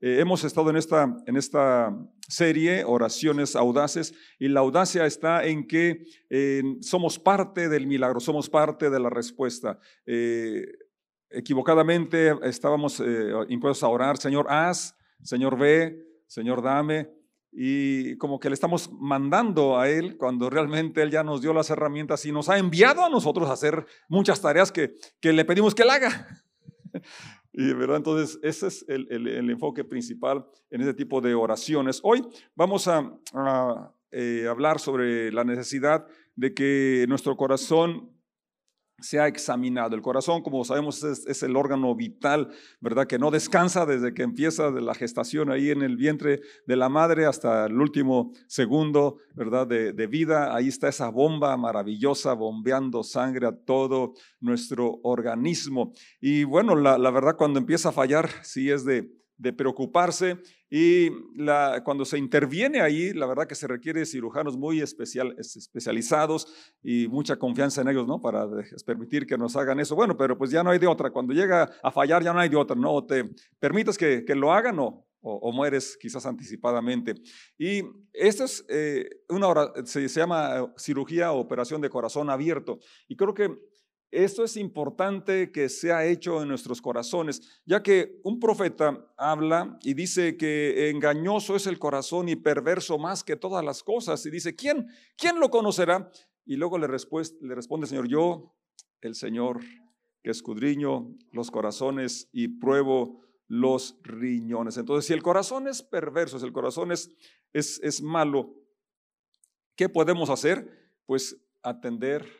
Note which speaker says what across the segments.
Speaker 1: Eh, hemos estado en esta, en esta serie, oraciones audaces, y la audacia está en que somos parte del milagro, somos parte de la respuesta. Eh, equivocadamente estábamos eh, impuestos a orar, Señor, haz, Señor, ve, Señor, dame, y como que le estamos mandando a Él cuando realmente Él ya nos dio las herramientas y nos ha enviado a nosotros a hacer muchas tareas que, que le pedimos que Él haga. Y verdad, entonces ese es el, enfoque principal en este tipo de oraciones. Hoy vamos a, eh, hablar sobre la necesidad de que nuestro corazón se ha examinado. El corazón, como sabemos, es, el órgano vital, ¿verdad? Que no descansa desde que empieza de la gestación ahí en el vientre de la madre hasta el último segundo, ¿verdad? De, vida. Ahí está esa bomba maravillosa bombeando sangre a todo nuestro organismo. Y bueno, la, la verdad, cuando empieza a fallar, sí es de, de preocuparse y cuando se interviene ahí, la verdad que se requiere cirujanos muy especial, especializados y mucha confianza en ellos, ¿no? Para permitir que nos hagan eso. Bueno, pero pues ya no hay de otra. Cuando llega a fallar ya no hay de otra, ¿no? te permites que, que lo hagan o, o, mueres quizás anticipadamente. Y esto es eh, una hora, se, se llama cirugía o operación de corazón abierto. Y creo que esto es importante que sea hecho en nuestros corazones, ya que un profeta habla y dice que engañoso es el corazón y perverso más que todas las cosas. Y dice, ¿quién, quién lo conocerá? Y luego le, responde el Señor, yo, el Señor, que escudriño los corazones y pruebo los riñones. Entonces, si el corazón es perverso, si el corazón es, es, es malo, ¿qué podemos hacer? Pues atender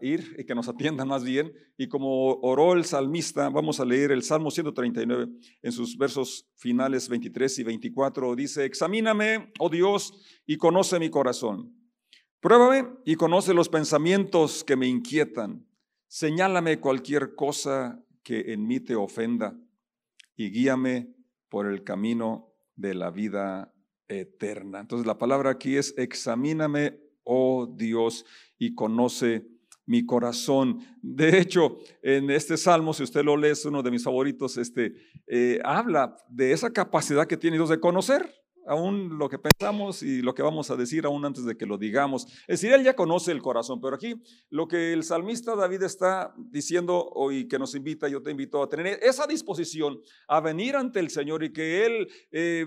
Speaker 1: Ir y que nos atiendan más bien. Y como oró el salmista, vamos a leer el Salmo 139 en sus versos finales 23 y 24. Dice, examíname, oh Dios, y conoce mi corazón. Pruébame y conoce los pensamientos que me inquietan. Señálame cualquier cosa que en mí te ofenda y guíame por el camino de la vida eterna. Entonces la palabra aquí es examíname, oh Dios, y conoce mi corazón. De hecho, en este salmo, si usted lo lee, es uno de mis favoritos, este, eh, habla de esa capacidad que tiene Dios de conocer aún lo que pensamos y lo que vamos a decir aún antes de que lo digamos. Es decir, Él ya conoce el corazón, pero aquí lo que el salmista David está diciendo hoy que nos invita, yo te invito a tener esa disposición a venir ante el Señor y que Él... Eh,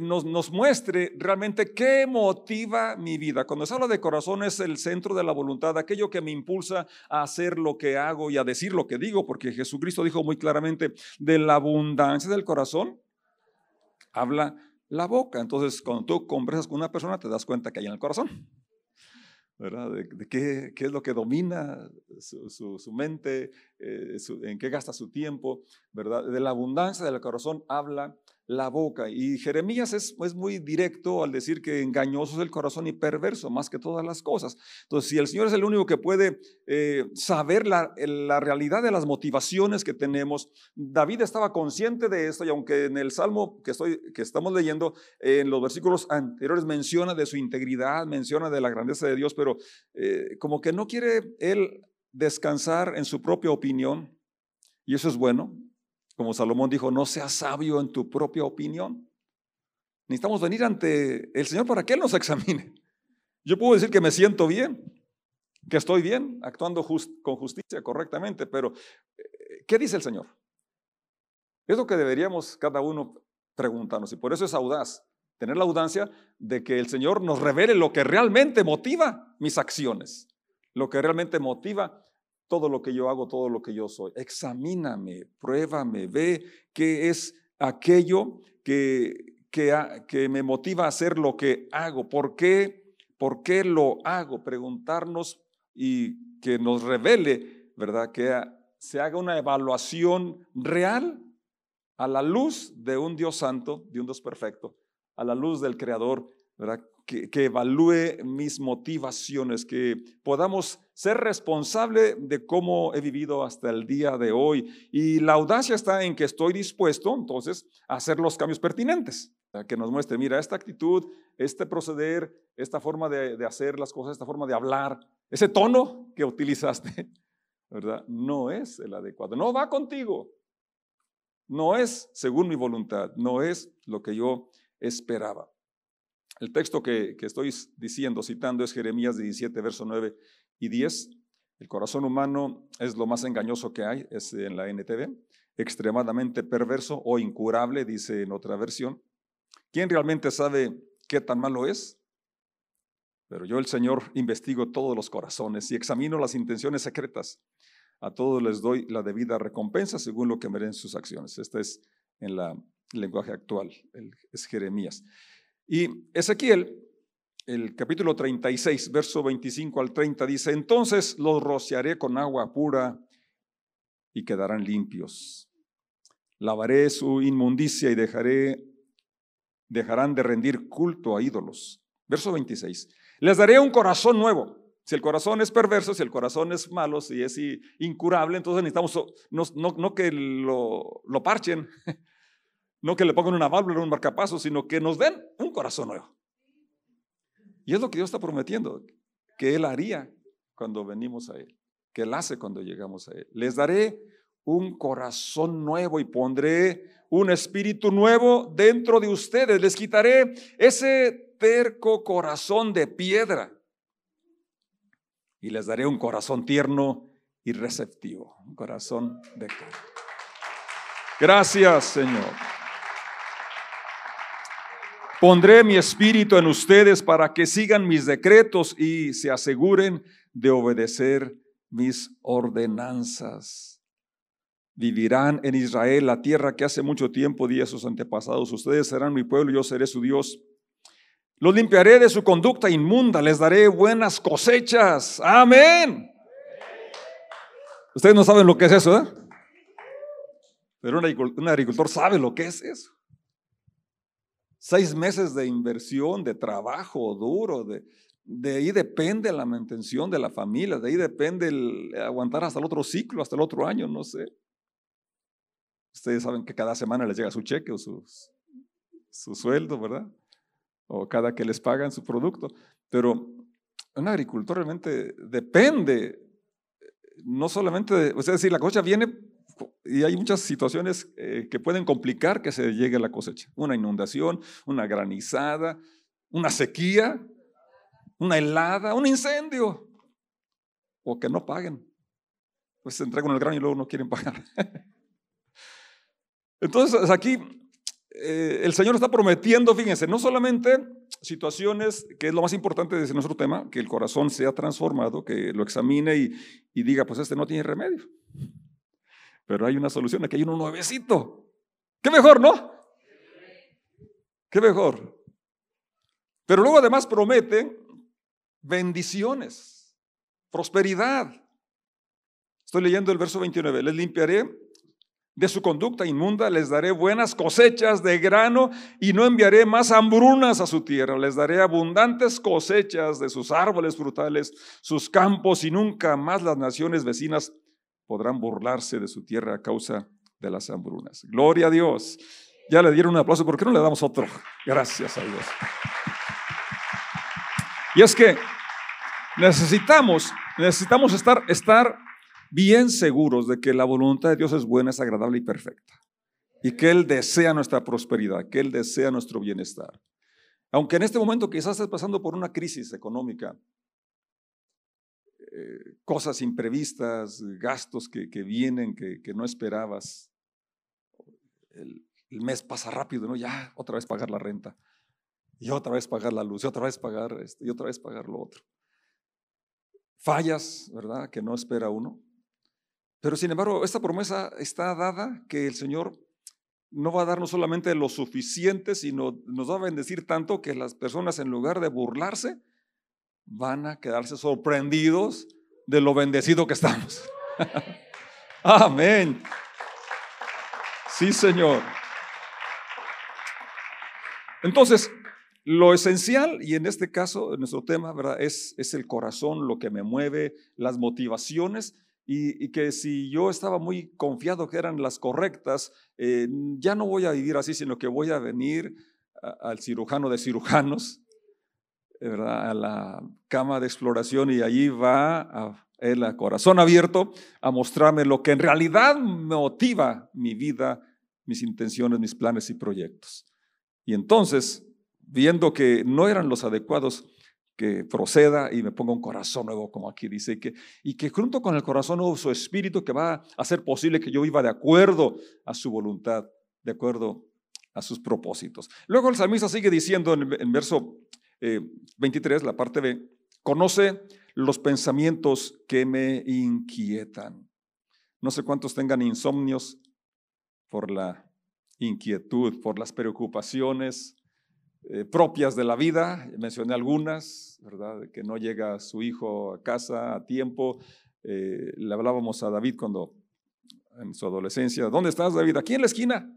Speaker 1: nos, nos, muestre realmente qué motiva mi vida. Cuando se habla de corazón es el centro de la voluntad, aquello que me impulsa a hacer lo que hago y a decir lo que digo, porque Jesucristo dijo muy claramente, de la abundancia del corazón habla la boca. Entonces, cuando tú conversas con una persona, te das cuenta que hay en el corazón. ¿verdad? De, qué, qué, es lo que domina su, su, mente, eh, en qué gasta su tiempo, ¿verdad? De la abundancia del corazón habla la boca. Y Jeremías es, es, muy directo al decir que engañoso es el corazón y perverso más que todas las cosas. Entonces, si el Señor es el único que puede eh, saber la, la, realidad de las motivaciones que tenemos, David estaba consciente de esto y aunque en el Salmo que, estoy, que estamos leyendo, en los versículos anteriores menciona de su integridad, menciona de la grandeza de Dios, pero eh, como que no quiere él descansar en su propia opinión. Y eso es bueno, como Salomón dijo, no seas sabio en tu propia opinión. Necesitamos venir ante el Señor para que Él nos examine. Yo puedo decir que me siento bien, que estoy bien, actuando con justicia correctamente, pero eh, ¿qué dice el Señor? Es lo que deberíamos cada uno preguntarnos y por eso es audaz, tener la audacia de que el Señor nos revele lo que realmente motiva mis acciones, lo que realmente motiva todo lo que yo hago, todo lo que yo soy. Examíname, pruébame, ve qué es aquello que, que, me motiva a hacer lo que hago. ¿Por qué? ¿Por qué lo hago? Preguntarnos y que nos revele, ¿verdad? Que se haga una evaluación real a la luz de un Dios santo, de un Dios perfecto, a la luz del Creador, ¿verdad? Que, evalúe mis motivaciones, que podamos ser responsable de cómo he vivido hasta el día de hoy. Y la audacia está en que estoy dispuesto entonces a hacer los cambios pertinentes, que nos muestre, mira, esta actitud, este proceder, esta forma de hacer las cosas, esta forma de hablar, ese tono que utilizaste, ¿verdad? No es el adecuado, no va contigo. no es según mi voluntad, no es lo que yo esperaba. El texto que, que estoy diciendo, citando, es Jeremías 17, verso 9 y 10. El corazón humano es lo más engañoso que hay, es en la NTV, extremadamente perverso o incurable, dice en otra versión. ¿Quién realmente sabe qué tan malo es? Pero yo, el Señor, investigo todos los corazones y examino las intenciones secretas. A todos les doy la debida recompensa según lo que merecen sus acciones. Este es en el lenguaje actual, es Jeremías. Y Ezequiel el capítulo 36, verso 25 al 30 dice, entonces los rociaré con agua pura y quedarán limpios. Lavaré su inmundicia y dejaré, dejarán de rendir culto a ídolos. Verso 26, les daré un corazón nuevo. Si el corazón es perverso, si el corazón es malo, si es incurable, entonces necesitamos no, que lo parchen, no que le pongan una válvula, un marcapaso, sino que nos den un corazón nuevo. Y es lo que Dios está prometiendo, que Él haría cuando venimos a Él, que Él hace cuando llegamos a Él. Les daré un corazón nuevo y pondré un espíritu nuevo dentro de ustedes. Les quitaré ese terco corazón de piedra y les daré un corazón tierno y receptivo, un corazón de carne. Gracias, Señor. Pondré mi espíritu en ustedes para que sigan mis decretos y se aseguren de obedecer mis ordenanzas. Vivirán en Israel, la tierra que hace mucho tiempo di a sus antepasados. Ustedes serán mi pueblo, yo seré su Dios. Los limpiaré de su conducta inmunda, les daré buenas cosechas. Amén. Ustedes no saben lo que es eso, ¿eh? Pero un agricultor sabe lo que es eso. Seis meses de inversión, de trabajo duro, de, de ahí depende la mantención de la familia, de ahí depende el aguantar hasta el otro ciclo, hasta el otro año, no sé. Ustedes saben que cada semana les llega su cheque o su, su sueldo, ¿verdad? O cada que les pagan su producto. Pero un agricultor realmente depende, no solamente de, o sea, decir, la cosecha viene y hay muchas situaciones eh, que pueden complicar que se llegue a la cosecha. Una inundación, una granizada, una sequía, una helada, un incendio. O que no paguen. Pues se entregan el grano y luego no quieren pagar. Entonces aquí eh, el Señor está prometiendo, fíjense, no solamente situaciones, que es lo más importante de nuestro tema, que el corazón sea transformado, que lo examine y, y diga, pues este no tiene remedio. Pero hay una solución, aquí hay uno nuevecito. ¿Qué mejor, no? ¿Qué mejor? Pero luego además promete bendiciones, prosperidad. Estoy leyendo el verso 29. Les limpiaré de su conducta inmunda, les daré buenas cosechas de grano y no enviaré más hambrunas a su tierra. Les daré abundantes cosechas de sus árboles frutales, sus campos y nunca más las naciones vecinas podrán burlarse de su tierra a causa de las hambrunas. Gloria a Dios. Ya le dieron un aplauso, ¿por qué no le damos otro? Gracias a Dios. Y es que necesitamos, necesitamos estar, estar bien seguros de que la voluntad de Dios es buena, es agradable y perfecta. Y que Él desea nuestra prosperidad, que Él desea nuestro bienestar. Aunque en este momento quizás estés pasando por una crisis económica, eh, cosas imprevistas, gastos que, vienen, que, no esperabas. El, mes pasa rápido, ¿no? Ya, otra vez pagar la renta. Y otra vez pagar la luz, y otra vez pagar esto, y otra vez pagar lo otro. Fallas, ¿verdad? Que no espera uno. Pero sin embargo, esta promesa está dada que el Señor no va a darnos solamente lo suficiente, sino nos va a bendecir tanto que las personas en lugar de burlarse, van a quedarse sorprendidos de lo bendecido que estamos. Amén. Sí, Señor. Entonces, lo esencial, y en este caso, en nuestro tema, ¿verdad? Es, es el corazón, lo que me mueve, las motivaciones, y, que si yo estaba muy confiado que eran las correctas, eh, ya no voy a vivir así, sino que voy a venir al cirujano de cirujanos, a la cama de exploración y allí va a, el a corazón abierto a mostrarme lo que en realidad motiva mi vida mis intenciones, mis planes y proyectos. Y entonces, viendo que no eran los adecuados, que proceda y me ponga un corazón nuevo, como aquí dice, y que, y que junto con el corazón nuevo su espíritu que va a hacer posible que yo viva de acuerdo a su voluntad, de acuerdo a sus propósitos. Luego el salmista sigue diciendo en, en verso 23, eh, la parte B, conoce los pensamientos que me inquietan. No sé cuántos tengan insomnios por la inquietud, por las preocupaciones eh, propias de la vida. Mencioné algunas, ¿verdad? Que no llega su hijo a casa a tiempo. Eh, le hablábamos a David cuando en su adolescencia, ¿dónde estás David? Aquí en la esquina.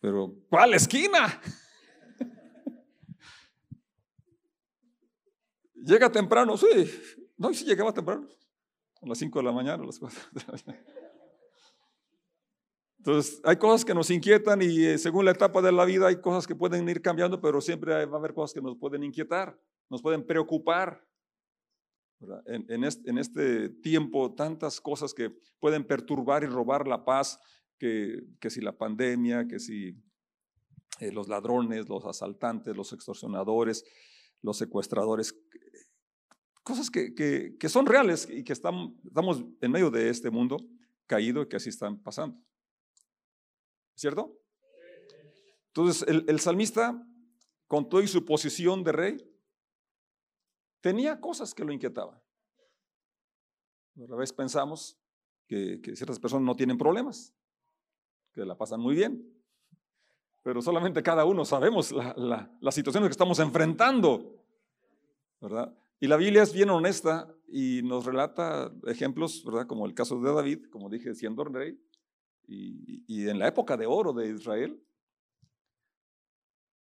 Speaker 1: Pero, ¿cuál esquina? Llega temprano, sí. No, sí llegaba temprano. A las 5 de la mañana, a las 4 de la mañana. Entonces, hay cosas que nos inquietan y eh, según la etapa de la vida hay cosas que pueden ir cambiando, pero siempre va a haber cosas que nos pueden inquietar, nos pueden preocupar. En, este, tiempo, tantas cosas que pueden perturbar y robar la paz, que, que si la pandemia, que si eh, los ladrones, los asaltantes, los extorsionadores, los secuestradores, cosas que, que, son reales y que estamos, estamos en medio de este mundo caído y que así están pasando. ¿Cierto? Entonces, el, salmista, con toda su posición de rey, tenía cosas que lo inquietaban. A veces pensamos que, ciertas personas no tienen problemas, que la pasan muy bien, pero solamente cada uno sabemos la, la, las situaciones que estamos enfrentando, ¿verdad? Y la Biblia es bien honesta y nos relata ejemplos, ¿verdad? Como el caso de David, como dije, siendo rey, y, en la época de oro de Israel,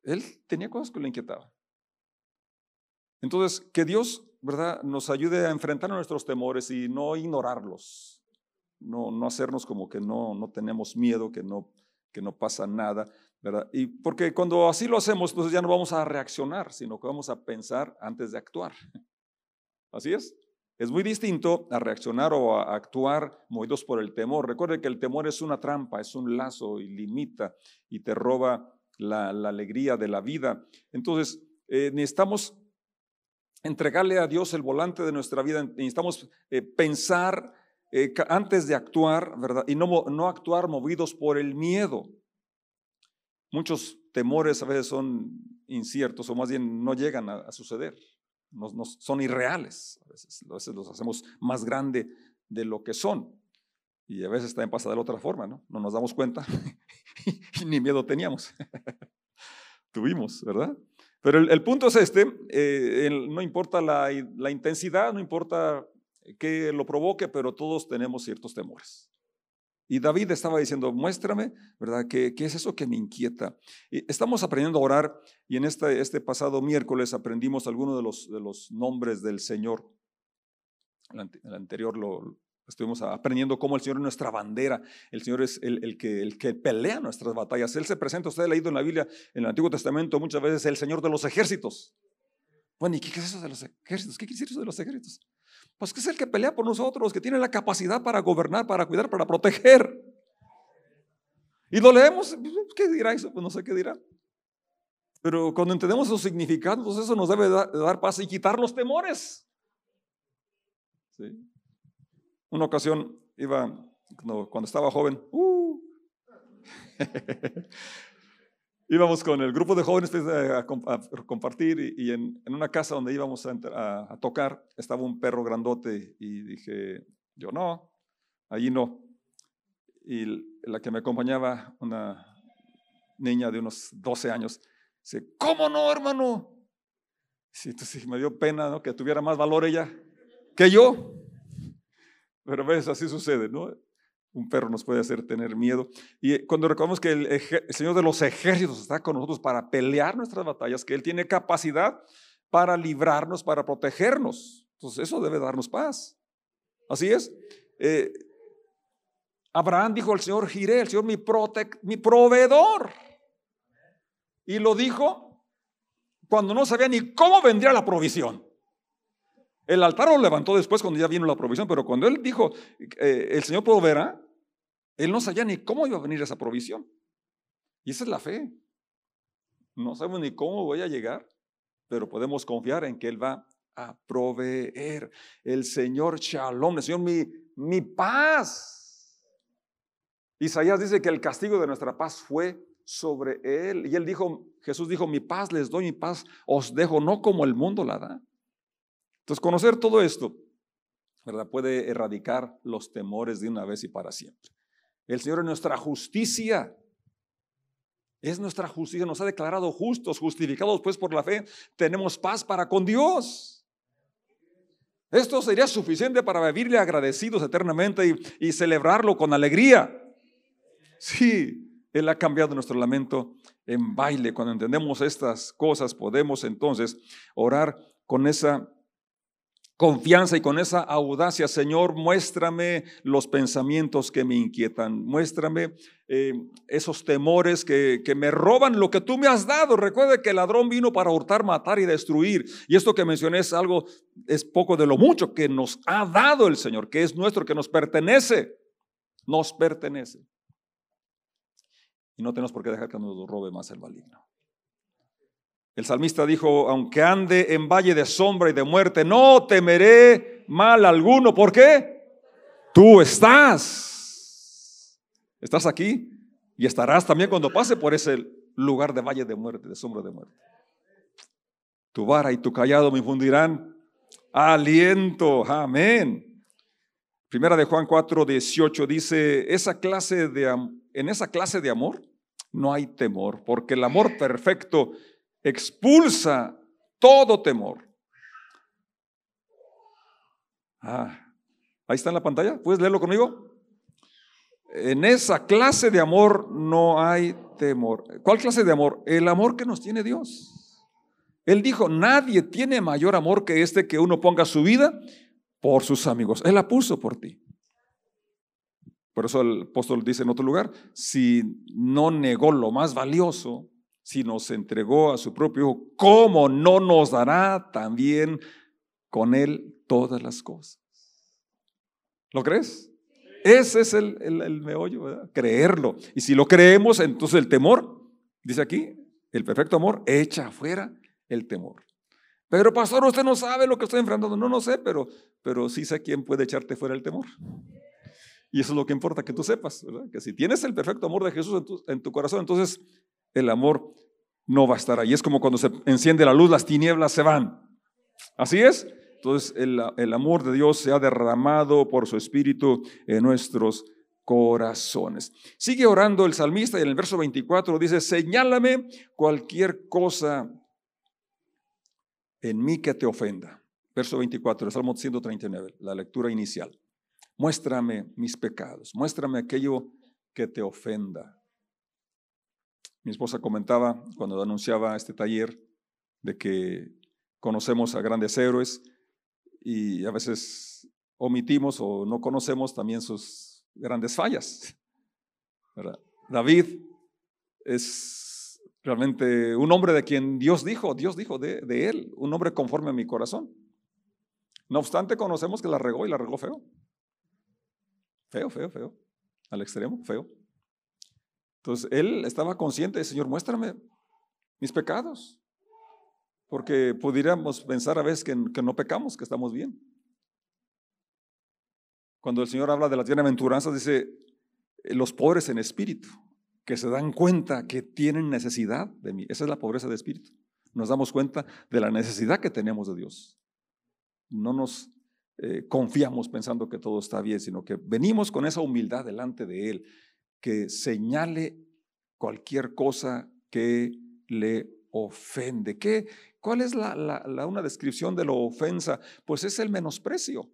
Speaker 1: él tenía cosas que le inquietaban. Entonces, que Dios, ¿verdad?, nos ayude a enfrentar nuestros temores y no ignorarlos, no, no hacernos como que no, no tenemos miedo, que no, que no pasa nada, ¿verdad? Y porque cuando así lo hacemos, entonces ya no vamos a reaccionar, sino que vamos a pensar antes de actuar. Así es. Es muy distinto a reaccionar o a actuar movidos por el temor. Recuerde que el temor es una trampa, es un lazo y limita y te roba la, alegría de la vida. Entonces, eh, necesitamos entregarle a Dios el volante de nuestra vida, necesitamos eh, pensar eh, antes de actuar, ¿verdad? Y no, no actuar movidos por el miedo. Muchos temores a veces son inciertos o más bien no llegan a suceder no, son irreales. A veces, a veces, los hacemos más grande de lo que son. Y a veces también pasa de la otra forma, ¿no? No nos damos cuenta y ni miedo teníamos. Tuvimos, ¿verdad? Pero el, punto es este, eh, no importa la, la intensidad, no importa que lo provoque, pero todos tenemos ciertos temores. Y David estaba diciendo, muéstrame, ¿verdad? ¿Qué, qué es eso que me inquieta? estamos aprendiendo a orar y en este, este pasado miércoles aprendimos algunos de los, de los nombres del Señor. El, anterior lo, estuvimos aprendiendo cómo el Señor es nuestra bandera, el Señor es el, el, que, el que pelea nuestras batallas. Él se presenta, usted ha leído en la Biblia, en el Antiguo Testamento, muchas veces el Señor de los ejércitos. Bueno, ¿y qué es eso de los ejércitos? ¿Qué quiere decir eso de los ejércitos? Pues que es el que pelea por nosotros, que tiene la capacidad para gobernar, para cuidar, para proteger. Y lo leemos, pues, ¿qué dirá eso? Pues no sé qué dirá. Pero cuando entendemos sus significados, pues eso nos debe dar paz y quitar los temores. Una ocasión iba, cuando, estaba joven, uh, íbamos con el grupo de jóvenes pues, a, compartir y, en, una casa donde íbamos a, tocar estaba un perro grandote y dije, yo no, allí no. Y la que me acompañaba, una niña de unos 12 años, dice, ¿cómo no, hermano? Sí, entonces me dio pena ¿no? que tuviera más valor ella que yo. Pero ves, así sucede, ¿no? Un perro nos puede hacer tener miedo. Y eh, cuando recordamos que el, Señor de los ejércitos está con nosotros para pelear nuestras batallas, que Él tiene capacidad para librarnos, para protegernos. Entonces eso debe darnos paz. Así es. Eh, Abraham dijo al Señor, giré, el Señor mi, mi proveedor. Y lo dijo cuando no sabía ni cómo vendría la provisión. El altar lo levantó después cuando ya vino la provisión, pero cuando él dijo, eh, el Señor proveerá, Él no sabía ni cómo iba a venir esa provisión. Y esa es la fe. No sabemos ni cómo voy a llegar, pero podemos confiar en que Él va a proveer. El Señor Shalom, el Señor mi, mi paz. Isaías dice que el castigo de nuestra paz fue sobre Él. Y Él dijo, Jesús dijo, mi paz les doy, mi paz os dejo, no como el mundo la da. Entonces, conocer todo esto, ¿verdad? Puede erradicar los temores de una vez y para siempre. El Señor es nuestra justicia. Es nuestra justicia, nos ha declarado justos, justificados pues por la fe. Tenemos paz para con Dios. Esto sería suficiente para vivirle agradecidos eternamente y, y celebrarlo con alegría. Sí, Él ha cambiado nuestro lamento en baile. Cuando entendemos estas cosas, podemos entonces orar con esa confianza y con esa audacia, Señor, muéstrame los pensamientos que me inquietan, muéstrame eh, esos temores que, que, me roban lo que tú me has dado. Recuerde que el ladrón vino para hurtar, matar y destruir. Y esto que mencioné es algo, es poco de lo mucho que nos ha dado el Señor, que es nuestro, que nos pertenece, nos pertenece. Y no tenemos por qué dejar que nos robe más el maligno. El salmista dijo, aunque ande en valle de sombra y de muerte, no temeré mal alguno. ¿Por qué? Tú estás. Estás aquí y estarás también cuando pase por ese lugar de valle de muerte, de sombra de muerte. Tu vara y tu callado me infundirán aliento. Amén. Primera de Juan 4, 18 dice, esa clase de, en esa clase de amor no hay temor, porque el amor perfecto expulsa todo temor. Ah, ahí está en la pantalla. ¿Puedes leerlo conmigo? En esa clase de amor no hay temor. ¿Cuál clase de amor? El amor que nos tiene Dios. Él dijo, nadie tiene mayor amor que este que uno ponga su vida por sus amigos. Él la puso por ti. Por eso el apóstol dice en otro lugar, si no negó lo más valioso, si nos entregó a su propio Hijo, ¿cómo no nos dará también con Él todas las cosas? ¿Lo crees? Ese es el, el, meollo, ¿verdad? creerlo. Y si lo creemos, entonces el temor, dice aquí, el perfecto amor echa afuera el temor. Pero pastor, usted no sabe lo que estoy enfrentando. No, no sé, pero, pero sí sé quién puede echarte fuera el temor. Y eso es lo que importa que tú sepas, ¿verdad? Que si tienes el perfecto amor de Jesús en tu, en tu corazón, entonces el amor no va a estar ahí. Es como cuando se enciende la luz, las tinieblas se van. Así es. Entonces el, el amor de Dios se ha derramado por su espíritu en nuestros corazones. Sigue orando el salmista y en el verso 24 dice, señálame cualquier cosa en mí que te ofenda. Verso 24, el Salmo 139, la lectura inicial. Muéstrame mis pecados, muéstrame aquello que te ofenda. Mi esposa comentaba cuando anunciaba este taller de que conocemos a grandes héroes y a veces omitimos o no conocemos también sus grandes fallas. David es realmente un hombre de quien Dios dijo, Dios dijo de, de él, un hombre conforme a mi corazón. No obstante, conocemos que la regó y la regó feo. Feo, feo, feo. Al extremo, feo. Entonces él estaba consciente, Señor, muéstrame mis pecados. Porque pudiéramos pensar a veces que, no pecamos, que estamos bien. Cuando el Señor habla de las bienaventuranzas, dice, eh, los pobres en espíritu, que se dan cuenta que tienen necesidad de mí. Esa es la pobreza de espíritu. Nos damos cuenta de la necesidad que tenemos de Dios. No nos eh, confiamos pensando que todo está bien, sino que venimos con esa humildad delante de Él que señale cualquier cosa que le ofende. ¿Qué, ¿Cuál es la, una descripción de la ofensa? Pues es el menosprecio.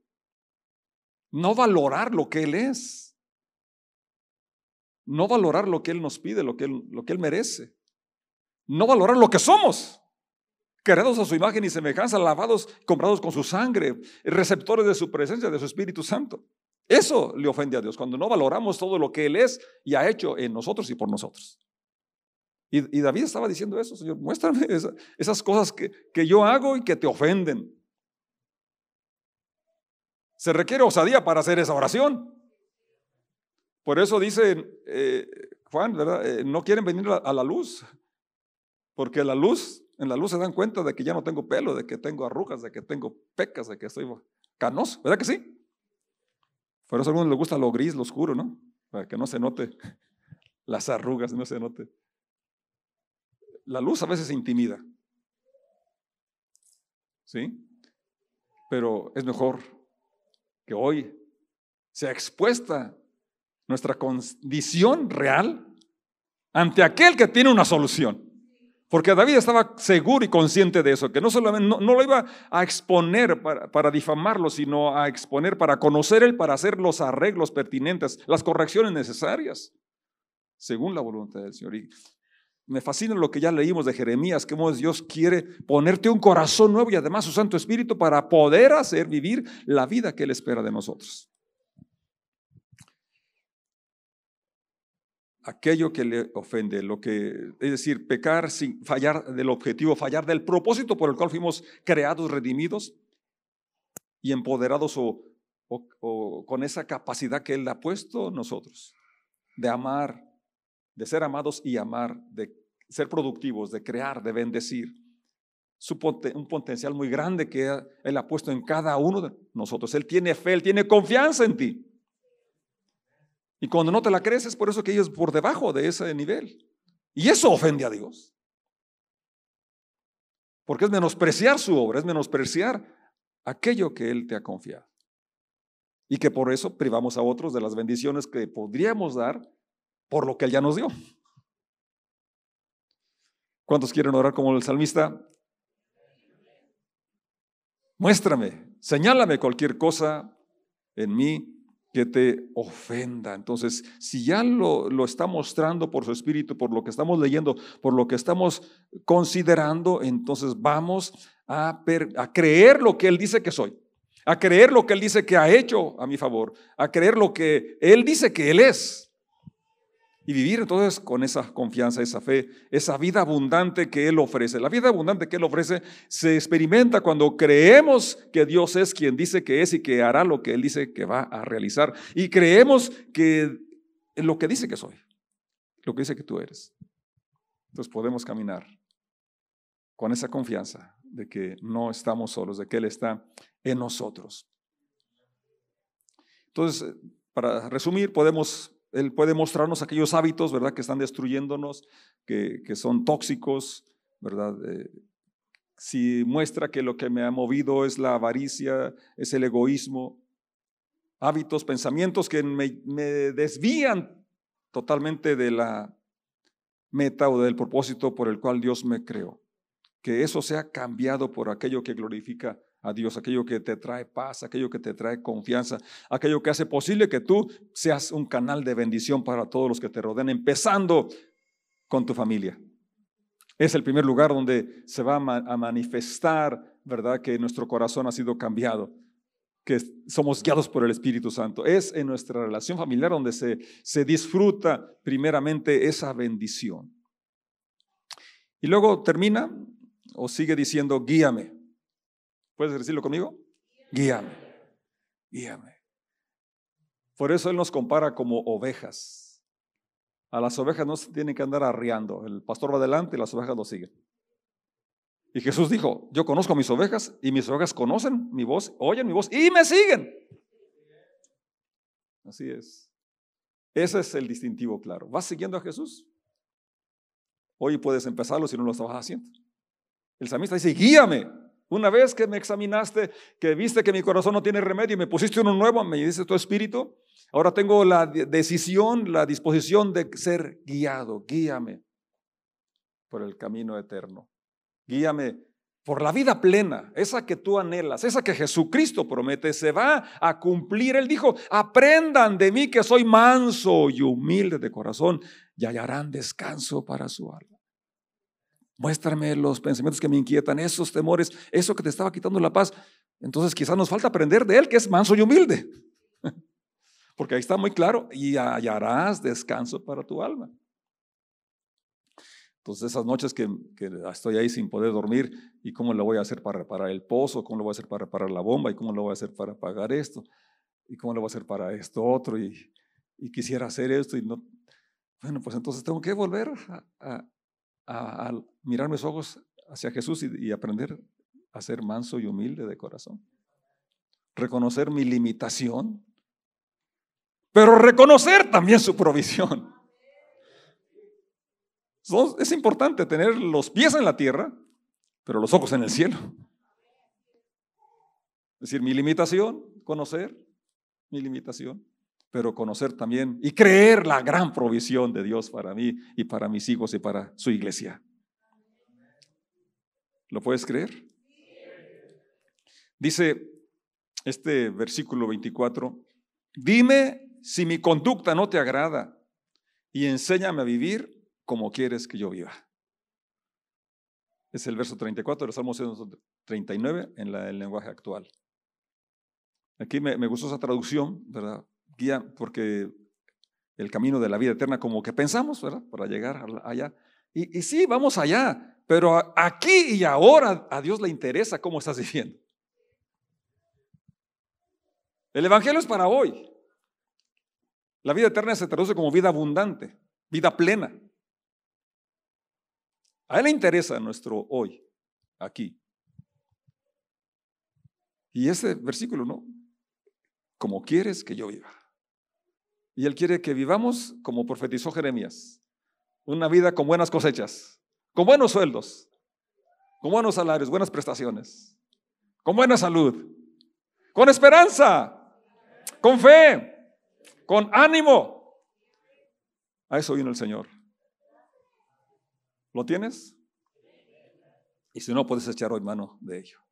Speaker 1: No valorar lo que Él es. No valorar lo que Él nos pide, lo que Él, lo que él merece. No valorar lo que somos. Creados a su imagen y semejanza, lavados, comprados con su sangre, receptores de su presencia, de su Espíritu Santo. Eso le ofende a Dios, cuando no valoramos todo lo que Él es y ha hecho en nosotros y por nosotros. Y, David estaba diciendo eso, Señor, muéstrame esas cosas que, que yo hago y que te ofenden. Se requiere osadía para hacer esa oración. Por eso dice eh, Juan, ¿verdad? Eh, no quieren venir a la luz, porque la luz, en la luz se dan cuenta de que ya no tengo pelo, de que tengo arrugas, de que tengo pecas, de que estoy canoso, ¿verdad que sí? Por eso a algunos les gusta lo gris, lo oscuro, ¿no? Para que no se note las arrugas, no se note. La luz a veces intimida. ¿Sí? Pero es mejor que hoy sea expuesta nuestra condición real ante aquel que tiene una solución. Porque David estaba seguro y consciente de eso, que no solamente no, lo iba a exponer para, para, difamarlo, sino a exponer para conocer él, para hacer los arreglos pertinentes, las correcciones necesarias, según la voluntad del Señor. Y me fascina lo que ya leímos de Jeremías, que Dios quiere ponerte un corazón nuevo y además su Santo Espíritu para poder hacer vivir la vida que Él espera de nosotros. Aquello que le ofende, lo que es decir, pecar sin fallar del objetivo, fallar del propósito por el cual fuimos creados, redimidos y empoderados o, con esa capacidad que Él ha puesto nosotros de amar, de ser amados y amar, de ser productivos, de crear, de bendecir. un potencial muy grande que Él ha puesto en cada uno de nosotros. Él tiene fe, Él tiene confianza en ti. Y cuando no te la crees es por eso que ellos por debajo de ese nivel. Y eso ofende a Dios. Porque es menospreciar su obra, es menospreciar aquello que Él te ha confiado. Y que por eso privamos a otros de las bendiciones que podríamos dar por lo que Él ya nos dio. ¿Cuántos quieren orar como el salmista? Muéstrame, señálame cualquier cosa en mí que te ofenda. Entonces, si ya lo, lo, está mostrando por su espíritu, por lo que estamos leyendo, por lo que estamos considerando, entonces vamos a, a creer lo que Él dice que soy, a creer lo que Él dice que ha hecho a mi favor, a creer lo que Él dice que Él es. Y vivir entonces con esa confianza, esa fe, esa vida abundante que Él ofrece. La vida abundante que Él ofrece se experimenta cuando creemos que Dios es quien dice que es y que hará lo que Él dice que va a realizar. Y creemos que lo que dice que soy, lo que dice que tú eres. Entonces podemos caminar con esa confianza de que no estamos solos, de que Él está en nosotros. Entonces, para resumir, podemos él puede mostrarnos aquellos hábitos, ¿verdad?, que están destruyéndonos, que, son tóxicos, ¿verdad? Eh, si muestra que lo que me ha movido es la avaricia, es el egoísmo, hábitos, pensamientos que me, desvían totalmente de la meta o del propósito por el cual Dios me creó. Que eso sea cambiado por aquello que glorifica a Dios, aquello que te trae paz, aquello que te trae confianza, aquello que hace posible que tú seas un canal de bendición para todos los que te rodean, empezando con tu familia. Es el primer lugar donde se va a manifestar, ¿verdad? Que nuestro corazón ha sido cambiado, que somos guiados por el Espíritu Santo. Es en nuestra relación familiar donde se, se disfruta primeramente esa bendición. Y luego termina o sigue diciendo, guíame. ¿Puedes decirlo conmigo? Guíame, guíame. Por eso Él nos compara como ovejas. A las ovejas no se tienen que andar arriando. El pastor va adelante y las ovejas lo siguen. Y Jesús dijo, yo conozco a mis ovejas y mis ovejas conocen mi voz, oyen mi voz y me siguen. Así es. Ese es el distintivo claro. ¿Vas siguiendo a Jesús? Hoy puedes empezarlo si no lo estabas haciendo. El samista dice, guíame. Una vez que me examinaste, que viste que mi corazón no tiene remedio y me pusiste uno nuevo, me dice tu espíritu, ahora tengo la decisión, la disposición de ser guiado. Guíame por el camino eterno. Guíame por la vida plena, esa que tú anhelas, esa que Jesucristo promete, se va a cumplir. Él dijo, aprendan de mí que soy manso y humilde de corazón y hallarán descanso para su alma. Muéstrame los pensamientos que me inquietan, esos temores, eso que te estaba quitando la paz. Entonces quizás nos falta aprender de Él, que es manso y humilde. Porque ahí está muy claro, y hallarás descanso para tu alma. Entonces esas noches que, estoy ahí sin poder dormir, ¿y cómo lo voy a hacer para reparar el pozo? ¿Cómo lo voy a hacer para reparar la bomba? ¿Y cómo lo voy a hacer para pagar esto? ¿Y cómo lo voy a hacer para esto otro? Y quisiera hacer esto y no. Bueno, pues entonces tengo que volver a, mirar mis ojos hacia Jesús y, aprender a ser manso y humilde de corazón. Reconocer mi limitación, pero reconocer también su provisión. Es importante tener los pies en la tierra, pero los ojos en el cielo. Es decir, mi limitación, conocer mi limitación, pero conocer también y creer la gran provisión de Dios para mí y para mis hijos y para su iglesia. ¿Lo puedes creer? Dice este versículo 24, dime si mi conducta no te agrada y enséñame a vivir como quieres que yo viva. Es el verso 34 del Salmo 139 en el lenguaje actual. Aquí me, gustó esa traducción, ¿verdad? Guía, porque el camino de la vida eterna, como que pensamos, ¿verdad? Para llegar allá. Y, y sí, vamos allá, pero aquí y ahora a Dios le interesa cómo estás viviendo. El Evangelio es para hoy. La vida eterna se traduce como vida abundante, vida plena. A Él le interesa nuestro hoy, aquí. Y ese versículo, ¿no? Como quieres que yo viva. Y Él quiere que vivamos como profetizó Jeremías. Una vida con buenas cosechas, con buenos sueldos, con buenos salarios, buenas prestaciones, con buena salud, con esperanza, con fe, con ánimo. A eso vino el Señor. ¿Lo tienes? Y si no, puedes echar hoy mano de ello.